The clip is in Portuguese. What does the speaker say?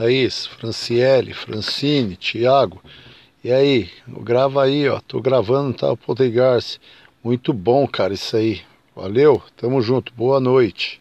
É Thaís, Franciele, Francine, Tiago. E aí, grava aí, ó. Tô gravando, tá? O Poltergeist. Muito bom, cara, isso aí. Valeu, tamo junto. Boa noite.